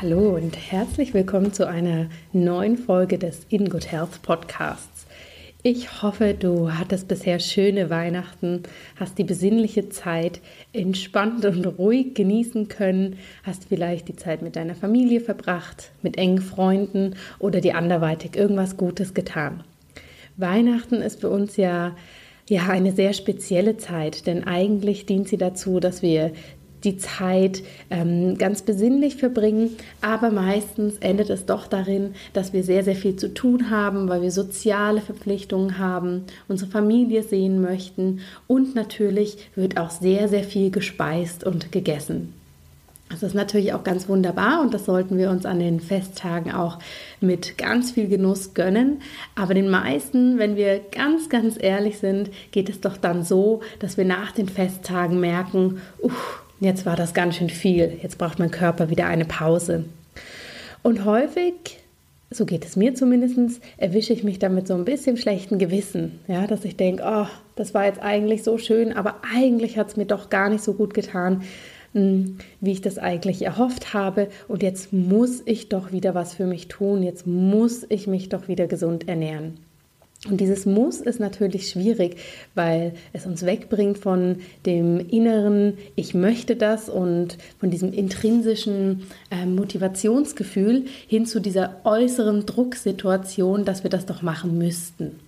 Hallo und herzlich willkommen zu einer neuen Folge des In Good Health Podcasts. Ich hoffe, du hattest bisher schöne Weihnachten, hast die besinnliche Zeit entspannt und ruhig genießen können, hast vielleicht die Zeit mit deiner Familie verbracht, mit engen Freunden oder dir anderweitig irgendwas Gutes getan. Weihnachten ist für uns ja ja, eine sehr spezielle Zeit, denn eigentlich dient sie dazu, dass wir die Zeit ähm, ganz besinnlich verbringen, aber meistens endet es doch darin, dass wir sehr, sehr viel zu tun haben, weil wir soziale Verpflichtungen haben, unsere Familie sehen möchten und natürlich wird auch sehr, sehr viel gespeist und gegessen. Das ist natürlich auch ganz wunderbar und das sollten wir uns an den Festtagen auch mit ganz viel Genuss gönnen. Aber den meisten, wenn wir ganz, ganz ehrlich sind, geht es doch dann so, dass wir nach den Festtagen merken, uff, Jetzt war das ganz schön viel. Jetzt braucht mein Körper wieder eine Pause. Und häufig, so geht es mir zumindest, erwische ich mich damit so ein bisschen schlechten Gewissen. Ja, dass ich denke, oh, das war jetzt eigentlich so schön, aber eigentlich hat es mir doch gar nicht so gut getan, hm, wie ich das eigentlich erhofft habe. Und jetzt muss ich doch wieder was für mich tun. Jetzt muss ich mich doch wieder gesund ernähren. Und dieses Muss ist natürlich schwierig, weil es uns wegbringt von dem inneren Ich möchte das und von diesem intrinsischen äh, Motivationsgefühl hin zu dieser äußeren Drucksituation, dass wir das doch machen müssten.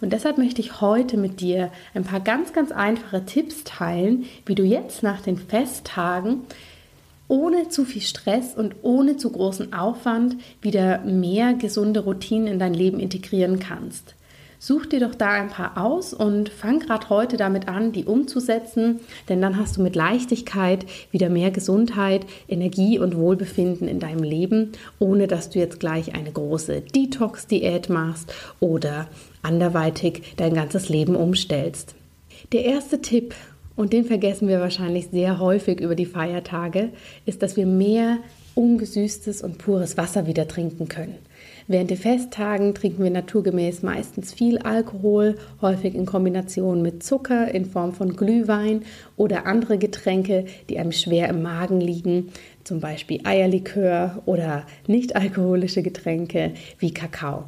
Und deshalb möchte ich heute mit dir ein paar ganz, ganz einfache Tipps teilen, wie du jetzt nach den Festtagen ohne zu viel Stress und ohne zu großen Aufwand wieder mehr gesunde Routinen in dein Leben integrieren kannst. Such dir doch da ein paar aus und fang gerade heute damit an, die umzusetzen, denn dann hast du mit Leichtigkeit wieder mehr Gesundheit, Energie und Wohlbefinden in deinem Leben, ohne dass du jetzt gleich eine große Detox-Diät machst oder anderweitig dein ganzes Leben umstellst. Der erste Tipp, und den vergessen wir wahrscheinlich sehr häufig über die Feiertage, ist, dass wir mehr ungesüßtes und pures Wasser wieder trinken können. Während der Festtagen trinken wir naturgemäß meistens viel Alkohol, häufig in Kombination mit Zucker in Form von Glühwein oder andere Getränke, die einem schwer im Magen liegen, zum Beispiel Eierlikör oder nicht alkoholische Getränke wie Kakao.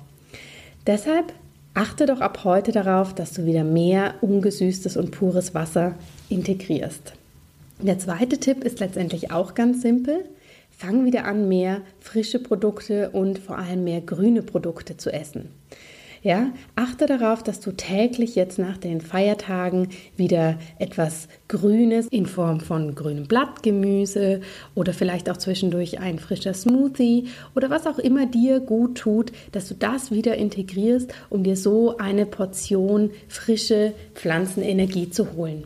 Deshalb achte doch ab heute darauf, dass du wieder mehr ungesüßtes und pures Wasser integrierst. Der zweite Tipp ist letztendlich auch ganz simpel. Fang wieder an, mehr frische Produkte und vor allem mehr grüne Produkte zu essen. Ja, achte darauf, dass du täglich jetzt nach den Feiertagen wieder etwas Grünes in Form von grünem Blattgemüse oder vielleicht auch zwischendurch ein frischer Smoothie oder was auch immer dir gut tut, dass du das wieder integrierst, um dir so eine Portion frische Pflanzenenergie zu holen.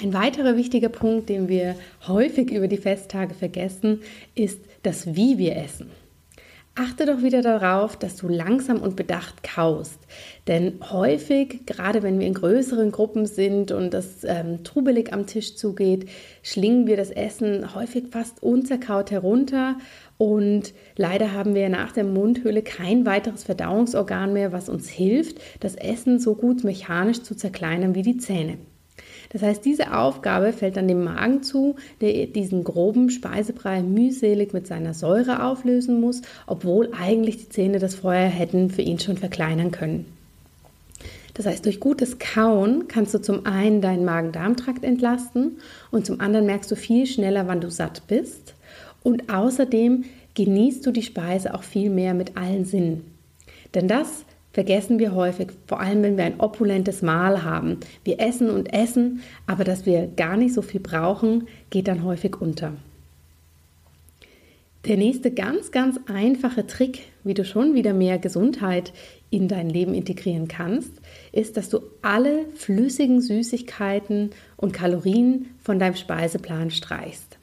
Ein weiterer wichtiger Punkt, den wir häufig über die Festtage vergessen, ist das Wie wir essen. Achte doch wieder darauf, dass du langsam und bedacht kaust. Denn häufig, gerade wenn wir in größeren Gruppen sind und das ähm, trubelig am Tisch zugeht, schlingen wir das Essen häufig fast unzerkaut herunter. Und leider haben wir nach der Mundhöhle kein weiteres Verdauungsorgan mehr, was uns hilft, das Essen so gut mechanisch zu zerkleinern wie die Zähne. Das heißt, diese Aufgabe fällt dann dem Magen zu, der diesen groben Speisebrei mühselig mit seiner Säure auflösen muss, obwohl eigentlich die Zähne das vorher hätten für ihn schon verkleinern können. Das heißt, durch gutes Kauen kannst du zum einen deinen Magen-Darm-Trakt entlasten und zum anderen merkst du viel schneller, wann du satt bist. Und außerdem genießt du die Speise auch viel mehr mit allen Sinnen. Denn das vergessen wir häufig, vor allem wenn wir ein opulentes Mahl haben. Wir essen und essen, aber dass wir gar nicht so viel brauchen, geht dann häufig unter. Der nächste ganz, ganz einfache Trick, wie du schon wieder mehr Gesundheit in dein Leben integrieren kannst, ist, dass du alle flüssigen Süßigkeiten und Kalorien von deinem Speiseplan streichst.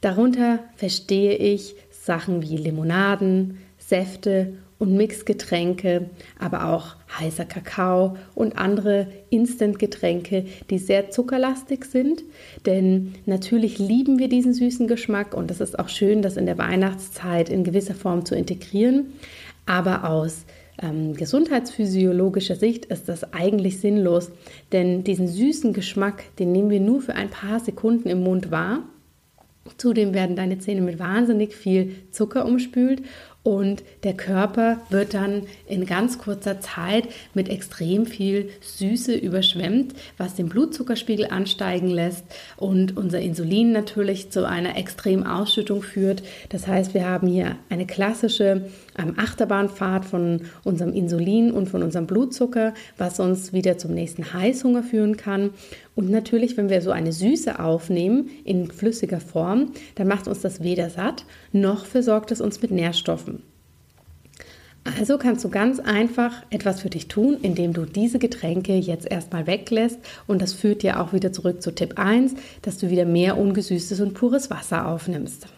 Darunter verstehe ich Sachen wie Limonaden, Säfte und Mixgetränke, aber auch heißer Kakao und andere Instant-Getränke, die sehr zuckerlastig sind. Denn natürlich lieben wir diesen süßen Geschmack und es ist auch schön, das in der Weihnachtszeit in gewisser Form zu integrieren. Aber aus ähm, gesundheitsphysiologischer Sicht ist das eigentlich sinnlos, denn diesen süßen Geschmack, den nehmen wir nur für ein paar Sekunden im Mund wahr. Zudem werden deine Zähne mit wahnsinnig viel Zucker umspült und der Körper wird dann in ganz kurzer Zeit mit extrem viel Süße überschwemmt, was den Blutzuckerspiegel ansteigen lässt und unser Insulin natürlich zu einer extremen Ausschüttung führt. Das heißt, wir haben hier eine klassische ähm, Achterbahnfahrt von unserem Insulin und von unserem Blutzucker, was uns wieder zum nächsten Heißhunger führen kann. Und natürlich, wenn wir so eine Süße aufnehmen in flüssiger Form, dann macht uns das weder satt, noch versorgt es uns mit Nährstoffen. Also kannst du ganz einfach etwas für dich tun, indem du diese Getränke jetzt erstmal weglässt. Und das führt ja auch wieder zurück zu Tipp 1, dass du wieder mehr ungesüßtes und pures Wasser aufnimmst.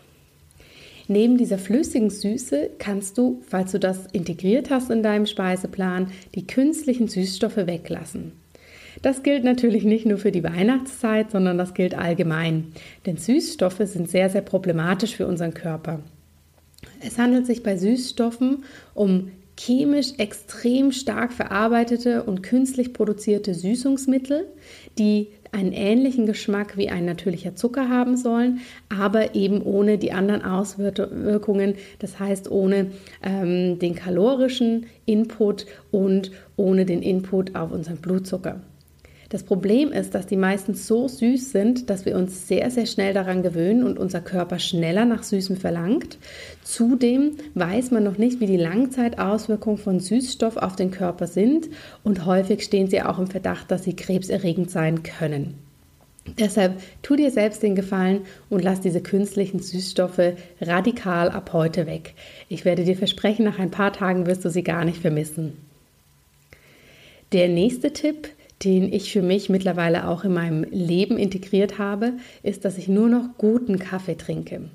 Neben dieser flüssigen Süße kannst du, falls du das integriert hast in deinem Speiseplan, die künstlichen Süßstoffe weglassen. Das gilt natürlich nicht nur für die Weihnachtszeit, sondern das gilt allgemein. Denn Süßstoffe sind sehr, sehr problematisch für unseren Körper. Es handelt sich bei Süßstoffen um chemisch extrem stark verarbeitete und künstlich produzierte Süßungsmittel, die einen ähnlichen Geschmack wie ein natürlicher Zucker haben sollen, aber eben ohne die anderen Auswirkungen, das heißt ohne ähm, den kalorischen Input und ohne den Input auf unseren Blutzucker. Das Problem ist, dass die meistens so süß sind, dass wir uns sehr, sehr schnell daran gewöhnen und unser Körper schneller nach Süßem verlangt. Zudem weiß man noch nicht, wie die Langzeitauswirkungen von Süßstoff auf den Körper sind und häufig stehen sie auch im Verdacht, dass sie krebserregend sein können. Deshalb tu dir selbst den Gefallen und lass diese künstlichen Süßstoffe radikal ab heute weg. Ich werde dir versprechen, nach ein paar Tagen wirst du sie gar nicht vermissen. Der nächste Tipp den ich für mich mittlerweile auch in meinem Leben integriert habe, ist, dass ich nur noch guten Kaffee trinke.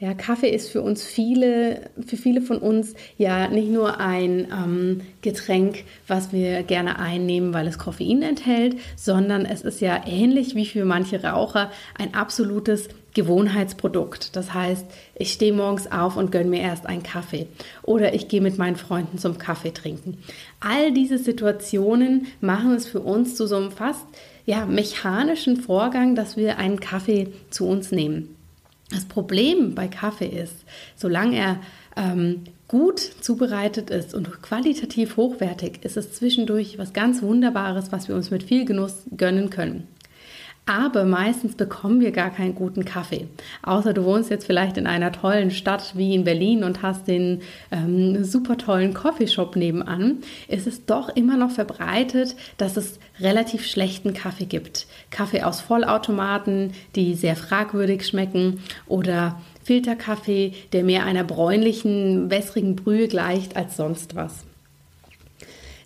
Ja, Kaffee ist für uns viele, für viele von uns ja nicht nur ein ähm, Getränk, was wir gerne einnehmen, weil es Koffein enthält, sondern es ist ja ähnlich wie für manche Raucher ein absolutes Gewohnheitsprodukt. Das heißt, ich stehe morgens auf und gönne mir erst einen Kaffee oder ich gehe mit meinen Freunden zum Kaffee trinken. All diese Situationen machen es für uns zu so einem fast ja, mechanischen Vorgang, dass wir einen Kaffee zu uns nehmen. Das Problem bei Kaffee ist, solange er ähm, gut zubereitet ist und qualitativ hochwertig, ist es zwischendurch was ganz Wunderbares, was wir uns mit viel Genuss gönnen können. Aber meistens bekommen wir gar keinen guten Kaffee. Außer du wohnst jetzt vielleicht in einer tollen Stadt wie in Berlin und hast den ähm, super tollen Coffeeshop nebenan, ist es doch immer noch verbreitet, dass es relativ schlechten Kaffee gibt. Kaffee aus Vollautomaten, die sehr fragwürdig schmecken oder Filterkaffee, der mehr einer bräunlichen, wässrigen Brühe gleicht als sonst was.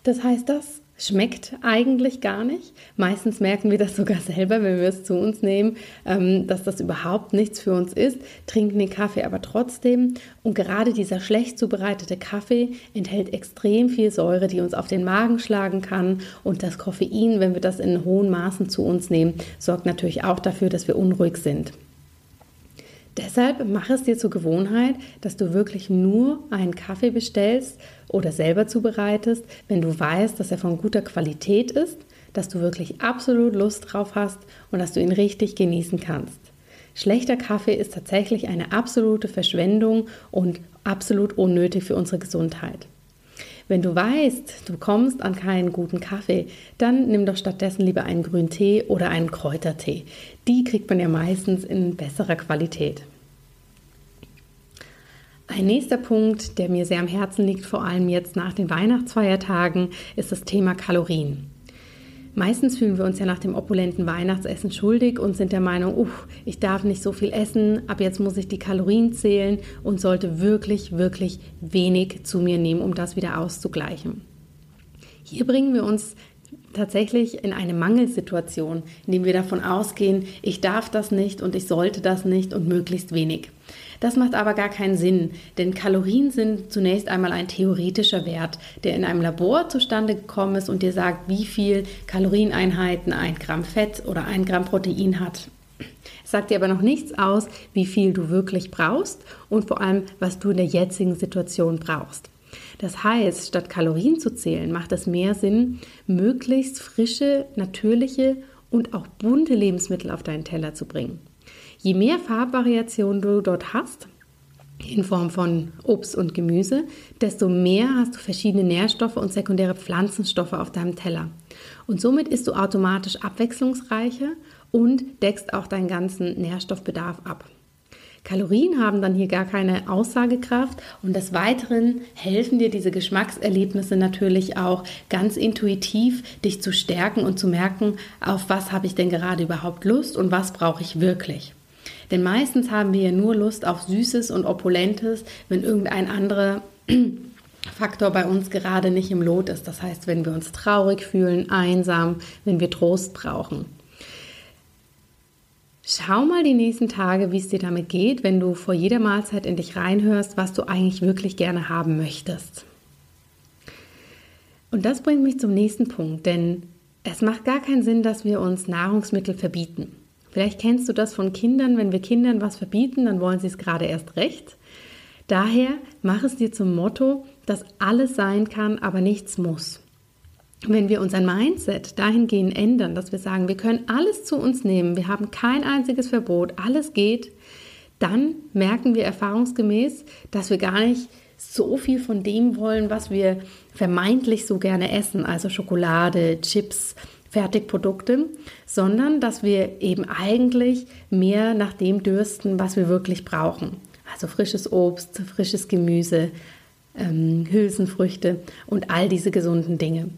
Das heißt, das schmeckt eigentlich gar nicht. Meistens merken wir das sogar selber, wenn wir es zu uns nehmen, ähm, dass das überhaupt nichts für uns ist, trinken den Kaffee aber trotzdem. Und gerade dieser schlecht zubereitete Kaffee enthält extrem viel Säure, die uns auf den Magen schlagen kann. Und das Koffein, wenn wir das in hohen Maßen zu uns nehmen, sorgt natürlich auch dafür, dass wir unruhig sind. Deshalb mach es dir zur Gewohnheit, dass du wirklich nur einen Kaffee bestellst oder selber zubereitest, wenn du weißt, dass er von guter Qualität ist, dass du wirklich absolut Lust drauf hast und dass du ihn richtig genießen kannst. Schlechter Kaffee ist tatsächlich eine absolute Verschwendung und absolut unnötig für unsere Gesundheit. Wenn du weißt, du kommst an keinen guten Kaffee, dann nimm doch stattdessen lieber einen grünen Tee oder einen Kräutertee. Die kriegt man ja meistens in besserer Qualität. Ein nächster Punkt, der mir sehr am Herzen liegt, vor allem jetzt nach den Weihnachtsfeiertagen, ist das Thema Kalorien. Meistens fühlen wir uns ja nach dem opulenten Weihnachtsessen schuldig und sind der Meinung, uh, ich darf nicht so viel essen, ab jetzt muss ich die Kalorien zählen und sollte wirklich, wirklich wenig zu mir nehmen, um das wieder auszugleichen. Hier bringen wir uns tatsächlich in eine Mangelsituation, indem wir davon ausgehen, ich darf das nicht und ich sollte das nicht und möglichst wenig. Das macht aber gar keinen Sinn, denn Kalorien sind zunächst einmal ein theoretischer Wert, der in einem Labor zustande gekommen ist und dir sagt, wie viel Kalorieneinheiten ein Gramm Fett oder ein Gramm Protein hat. Es sagt dir aber noch nichts aus, wie viel du wirklich brauchst und vor allem, was du in der jetzigen Situation brauchst. Das heißt, statt Kalorien zu zählen, macht es mehr Sinn, möglichst frische, natürliche und auch bunte Lebensmittel auf deinen Teller zu bringen. Je mehr Farbvariation du dort hast, in Form von Obst und Gemüse, desto mehr hast du verschiedene Nährstoffe und sekundäre Pflanzenstoffe auf deinem Teller. Und somit isst du automatisch abwechslungsreicher und deckst auch deinen ganzen Nährstoffbedarf ab. Kalorien haben dann hier gar keine Aussagekraft und des Weiteren helfen dir diese Geschmackserlebnisse natürlich auch ganz intuitiv, dich zu stärken und zu merken, auf was habe ich denn gerade überhaupt Lust und was brauche ich wirklich. Denn meistens haben wir ja nur Lust auf Süßes und Opulentes, wenn irgendein anderer Faktor bei uns gerade nicht im Lot ist. Das heißt, wenn wir uns traurig fühlen, einsam, wenn wir Trost brauchen. Schau mal die nächsten Tage, wie es dir damit geht, wenn du vor jeder Mahlzeit in dich reinhörst, was du eigentlich wirklich gerne haben möchtest. Und das bringt mich zum nächsten Punkt, denn es macht gar keinen Sinn, dass wir uns Nahrungsmittel verbieten. Vielleicht kennst du das von Kindern, wenn wir Kindern was verbieten, dann wollen sie es gerade erst recht. Daher mach es dir zum Motto, dass alles sein kann, aber nichts muss. Wenn wir unser Mindset dahingehend ändern, dass wir sagen, wir können alles zu uns nehmen, wir haben kein einziges Verbot, alles geht, dann merken wir erfahrungsgemäß, dass wir gar nicht so viel von dem wollen, was wir vermeintlich so gerne essen, also Schokolade, Chips, Fertigprodukte, sondern dass wir eben eigentlich mehr nach dem dürsten, was wir wirklich brauchen. Also frisches Obst, frisches Gemüse, ähm, Hülsenfrüchte und all diese gesunden Dinge.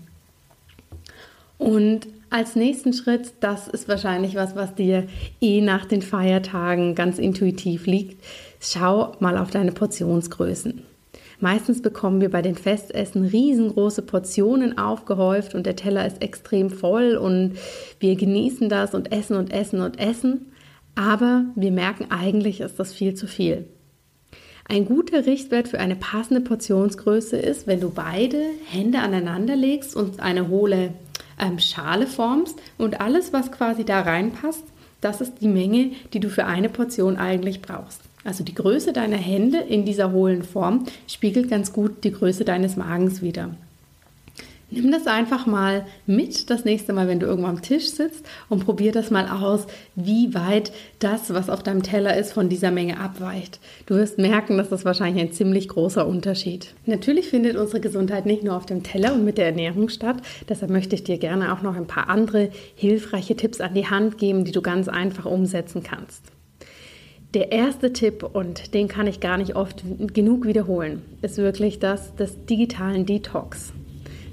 Und als nächsten Schritt, das ist wahrscheinlich was, was dir eh nach den Feiertagen ganz intuitiv liegt, schau mal auf deine Portionsgrößen. Meistens bekommen wir bei den Festessen riesengroße Portionen aufgehäuft und der Teller ist extrem voll und wir genießen das und essen und essen und essen. Aber wir merken eigentlich, ist das viel zu viel. Ein guter Richtwert für eine passende Portionsgröße ist, wenn du beide Hände aneinander legst und eine hohle ähm, Schale formst und alles, was quasi da reinpasst, das ist die Menge, die du für eine Portion eigentlich brauchst. Also die Größe deiner Hände in dieser hohlen Form spiegelt ganz gut die Größe deines Magens wider. Nimm das einfach mal mit das nächste Mal, wenn du irgendwo am Tisch sitzt und probier das mal aus, wie weit das, was auf deinem Teller ist, von dieser Menge abweicht. Du wirst merken, dass das wahrscheinlich ein ziemlich großer Unterschied. Natürlich findet unsere Gesundheit nicht nur auf dem Teller und mit der Ernährung statt. Deshalb möchte ich dir gerne auch noch ein paar andere hilfreiche Tipps an die Hand geben, die du ganz einfach umsetzen kannst. Der erste Tipp, und den kann ich gar nicht oft genug wiederholen, ist wirklich das des digitalen Detox.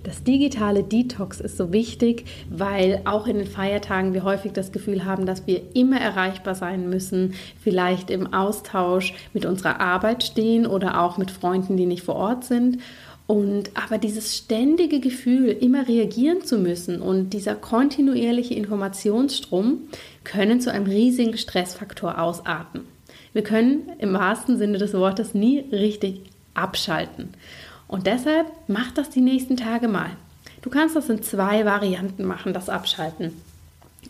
Das digitale Detox ist so wichtig, weil auch in den Feiertagen wir häufig das Gefühl haben, dass wir immer erreichbar sein müssen, vielleicht im Austausch mit unserer Arbeit stehen oder auch mit Freunden, die nicht vor Ort sind. Und aber dieses ständige Gefühl, immer reagieren zu müssen und dieser kontinuierliche Informationsstrom können zu einem riesigen Stressfaktor ausarten. Wir können im wahrsten Sinne des Wortes nie richtig abschalten. Und deshalb mach das die nächsten Tage mal. Du kannst das in zwei Varianten machen, das Abschalten.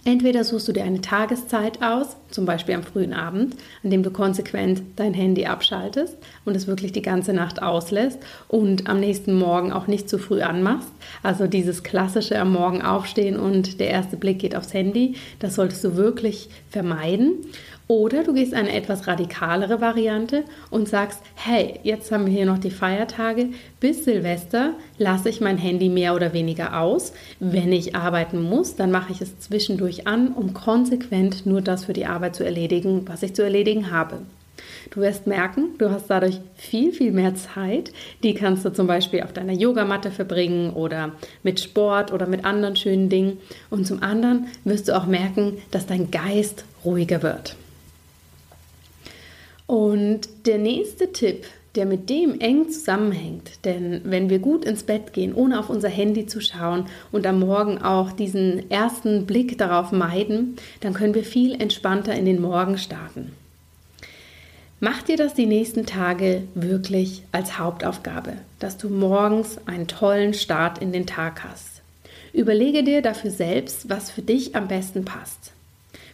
Entweder suchst du dir eine Tageszeit aus, zum Beispiel am frühen Abend, an dem du konsequent dein Handy abschaltest und es wirklich die ganze Nacht auslässt und am nächsten Morgen auch nicht zu früh anmachst. Also dieses klassische am Morgen aufstehen und der erste Blick geht aufs Handy, das solltest du wirklich vermeiden. Oder du gehst eine etwas radikalere Variante und sagst, hey, jetzt haben wir hier noch die Feiertage. Bis Silvester lasse ich mein Handy mehr oder weniger aus. Wenn ich arbeiten muss, dann mache ich es zwischendurch an, um konsequent nur das für die Arbeit zu erledigen, was ich zu erledigen habe. Du wirst merken, du hast dadurch viel, viel mehr Zeit. Die kannst du zum Beispiel auf deiner Yogamatte verbringen oder mit Sport oder mit anderen schönen Dingen. Und zum anderen wirst du auch merken, dass dein Geist ruhiger wird. Und der nächste Tipp, der mit dem eng zusammenhängt. Denn wenn wir gut ins Bett gehen, ohne auf unser Handy zu schauen und am Morgen auch diesen ersten Blick darauf meiden, dann können wir viel entspannter in den Morgen starten. Mach dir das die nächsten Tage wirklich als Hauptaufgabe, dass du morgens einen tollen Start in den Tag hast. Überlege dir dafür selbst, was für dich am besten passt.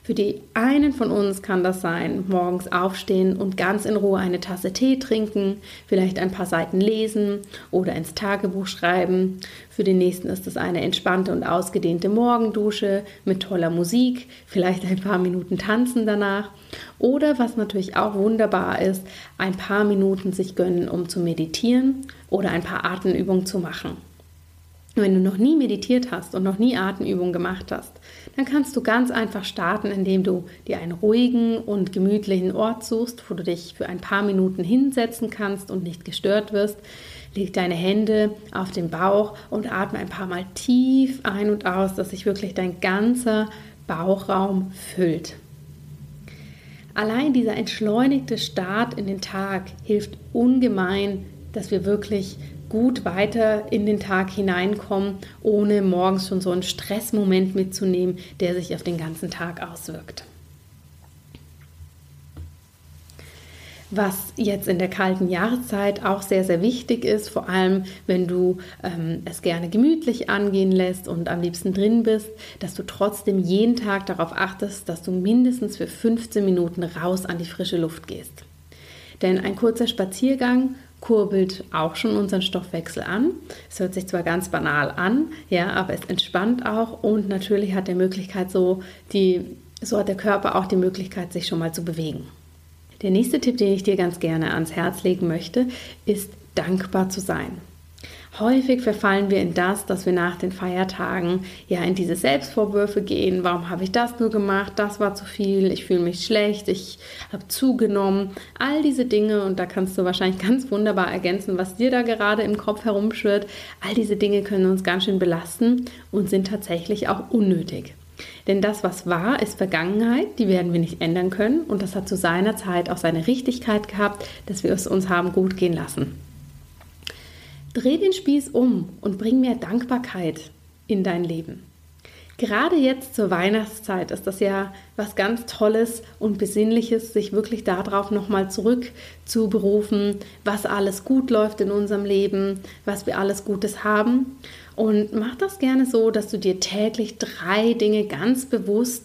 Für die einen von uns kann das sein, morgens aufstehen und ganz in Ruhe eine Tasse Tee trinken, vielleicht ein paar Seiten lesen oder ins Tagebuch schreiben. Für den nächsten ist es eine entspannte und ausgedehnte Morgendusche mit toller Musik, vielleicht ein paar Minuten tanzen danach. Oder was natürlich auch wunderbar ist, ein paar Minuten sich gönnen, um zu meditieren oder ein paar Atemübungen zu machen. Wenn du noch nie meditiert hast und noch nie Atemübungen gemacht hast, dann kannst du ganz einfach starten, indem du dir einen ruhigen und gemütlichen Ort suchst, wo du dich für ein paar Minuten hinsetzen kannst und nicht gestört wirst. Leg deine Hände auf den Bauch und atme ein paar Mal tief ein und aus, dass sich wirklich dein ganzer Bauchraum füllt. Allein dieser entschleunigte Start in den Tag hilft ungemein, dass wir wirklich gut weiter in den Tag hineinkommen, ohne morgens schon so einen Stressmoment mitzunehmen, der sich auf den ganzen Tag auswirkt. Was jetzt in der kalten Jahreszeit auch sehr, sehr wichtig ist, vor allem wenn du ähm, es gerne gemütlich angehen lässt und am liebsten drin bist, dass du trotzdem jeden Tag darauf achtest, dass du mindestens für 15 Minuten raus an die frische Luft gehst. Denn ein kurzer Spaziergang kurbelt auch schon unseren Stoffwechsel an. Es hört sich zwar ganz banal an, ja, aber es entspannt auch und natürlich hat der Möglichkeit so die so hat der Körper auch die Möglichkeit sich schon mal zu bewegen. Der nächste Tipp, den ich dir ganz gerne ans Herz legen möchte, ist dankbar zu sein. Häufig verfallen wir in das, dass wir nach den Feiertagen ja in diese Selbstvorwürfe gehen. Warum habe ich das nur gemacht? Das war zu viel. Ich fühle mich schlecht. Ich habe zugenommen. All diese Dinge und da kannst du wahrscheinlich ganz wunderbar ergänzen, was dir da gerade im Kopf herumschwirrt. All diese Dinge können uns ganz schön belasten und sind tatsächlich auch unnötig. Denn das, was war, ist Vergangenheit, die werden wir nicht ändern können und das hat zu seiner Zeit auch seine Richtigkeit gehabt, dass wir es uns haben gut gehen lassen. Dreh den Spieß um und bring mehr Dankbarkeit in dein Leben. Gerade jetzt zur Weihnachtszeit ist das ja was ganz Tolles und Besinnliches, sich wirklich darauf nochmal zurück zu berufen, was alles gut läuft in unserem Leben, was wir alles Gutes haben. Und mach das gerne so, dass du dir täglich drei Dinge ganz bewusst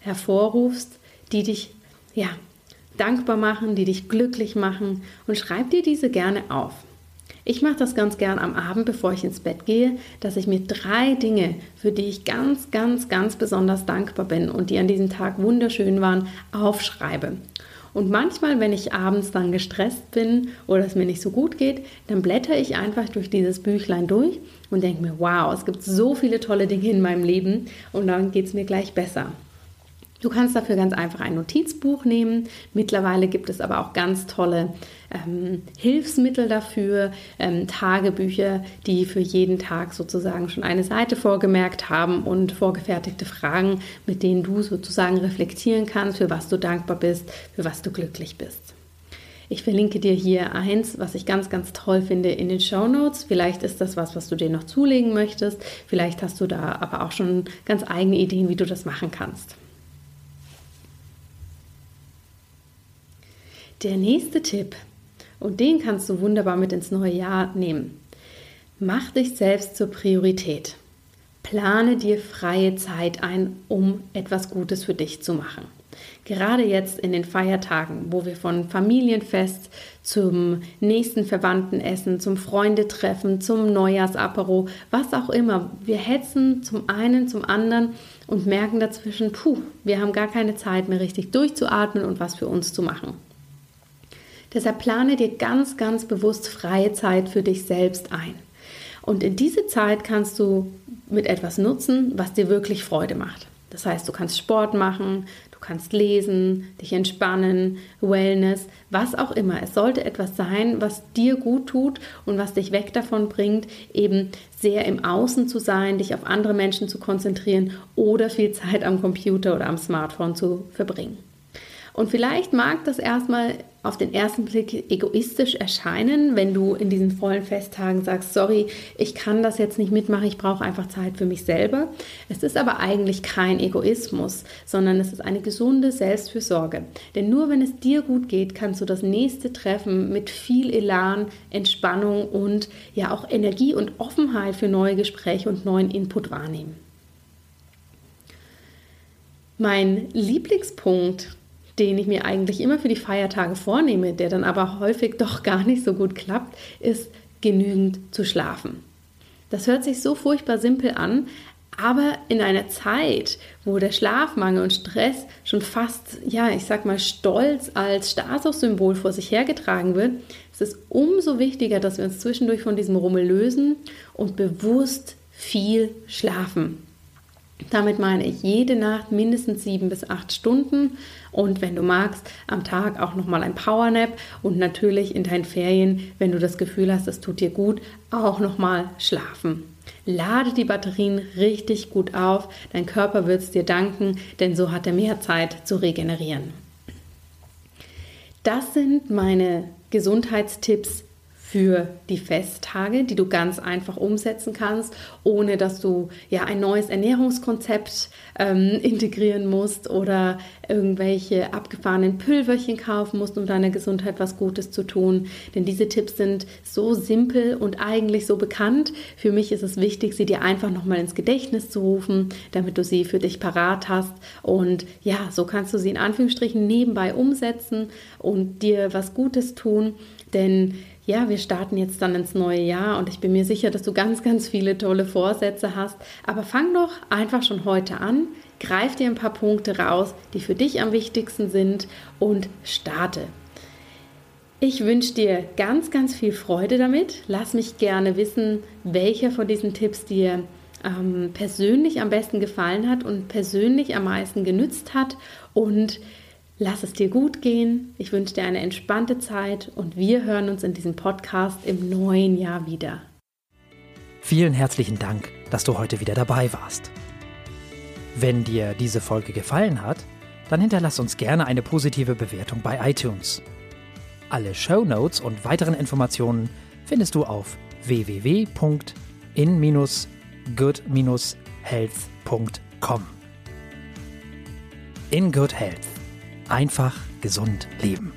hervorrufst, die dich ja dankbar machen, die dich glücklich machen und schreib dir diese gerne auf. Ich mache das ganz gern am Abend, bevor ich ins Bett gehe, dass ich mir drei Dinge, für die ich ganz, ganz, ganz besonders dankbar bin und die an diesem Tag wunderschön waren, aufschreibe. Und manchmal, wenn ich abends dann gestresst bin oder es mir nicht so gut geht, dann blätter ich einfach durch dieses Büchlein durch und denke mir, wow, es gibt so viele tolle Dinge in meinem Leben und dann geht es mir gleich besser. Du kannst dafür ganz einfach ein Notizbuch nehmen. Mittlerweile gibt es aber auch ganz tolle ähm, Hilfsmittel dafür, ähm, Tagebücher, die für jeden Tag sozusagen schon eine Seite vorgemerkt haben und vorgefertigte Fragen, mit denen du sozusagen reflektieren kannst, für was du dankbar bist, für was du glücklich bist. Ich verlinke dir hier eins, was ich ganz, ganz toll finde in den Show Notes. Vielleicht ist das was, was du dir noch zulegen möchtest. Vielleicht hast du da aber auch schon ganz eigene Ideen, wie du das machen kannst. Der nächste Tipp, und den kannst du wunderbar mit ins neue Jahr nehmen. Mach dich selbst zur Priorität. Plane dir freie Zeit ein, um etwas Gutes für dich zu machen. Gerade jetzt in den Feiertagen, wo wir von Familienfest zum nächsten Verwandtenessen, zum Freundetreffen, zum Neujahrsapero, was auch immer, wir hetzen zum einen, zum anderen und merken dazwischen, puh, wir haben gar keine Zeit mehr richtig durchzuatmen und was für uns zu machen. Deshalb plane dir ganz, ganz bewusst freie Zeit für dich selbst ein. Und in diese Zeit kannst du mit etwas nutzen, was dir wirklich Freude macht. Das heißt, du kannst Sport machen, du kannst lesen, dich entspannen, Wellness, was auch immer. Es sollte etwas sein, was dir gut tut und was dich weg davon bringt, eben sehr im Außen zu sein, dich auf andere Menschen zu konzentrieren oder viel Zeit am Computer oder am Smartphone zu verbringen. Und vielleicht mag das erstmal auf den ersten Blick egoistisch erscheinen, wenn du in diesen vollen Festtagen sagst, sorry, ich kann das jetzt nicht mitmachen, ich brauche einfach Zeit für mich selber. Es ist aber eigentlich kein Egoismus, sondern es ist eine gesunde Selbstfürsorge. Denn nur wenn es dir gut geht, kannst du das nächste Treffen mit viel Elan, Entspannung und ja auch Energie und Offenheit für neue Gespräche und neuen Input wahrnehmen. Mein Lieblingspunkt, den ich mir eigentlich immer für die Feiertage vornehme, der dann aber häufig doch gar nicht so gut klappt, ist genügend zu schlafen. Das hört sich so furchtbar simpel an, aber in einer Zeit, wo der Schlafmangel und Stress schon fast, ja, ich sag mal, stolz als Statussymbol vor sich hergetragen wird, ist es umso wichtiger, dass wir uns zwischendurch von diesem Rummel lösen und bewusst viel schlafen. Damit meine ich jede Nacht mindestens sieben bis acht Stunden und wenn du magst, am Tag auch nochmal ein Powernap und natürlich in deinen Ferien, wenn du das Gefühl hast, es tut dir gut, auch nochmal schlafen. Lade die Batterien richtig gut auf, dein Körper wird es dir danken, denn so hat er mehr Zeit zu regenerieren. Das sind meine Gesundheitstipps für die Festtage, die du ganz einfach umsetzen kannst, ohne dass du ja ein neues Ernährungskonzept ähm, integrieren musst oder irgendwelche abgefahrenen Pülverchen kaufen musst, um deiner Gesundheit was Gutes zu tun. Denn diese Tipps sind so simpel und eigentlich so bekannt. Für mich ist es wichtig, sie dir einfach nochmal ins Gedächtnis zu rufen, damit du sie für dich parat hast. Und ja, so kannst du sie in Anführungsstrichen nebenbei umsetzen und dir was Gutes tun. Denn ja, wir starten jetzt dann ins neue Jahr und ich bin mir sicher, dass du ganz, ganz viele tolle Vorsätze hast. Aber fang doch einfach schon heute an, greif dir ein paar Punkte raus, die für dich am wichtigsten sind und starte. Ich wünsche dir ganz, ganz viel Freude damit. Lass mich gerne wissen, welcher von diesen Tipps dir ähm, persönlich am besten gefallen hat und persönlich am meisten genützt hat. Und Lass es dir gut gehen. Ich wünsche dir eine entspannte Zeit und wir hören uns in diesem Podcast im neuen Jahr wieder. Vielen herzlichen Dank, dass du heute wieder dabei warst. Wenn dir diese Folge gefallen hat, dann hinterlass uns gerne eine positive Bewertung bei iTunes. Alle Show Notes und weiteren Informationen findest du auf www.in-good-health.com. In Good Health Einfach gesund leben.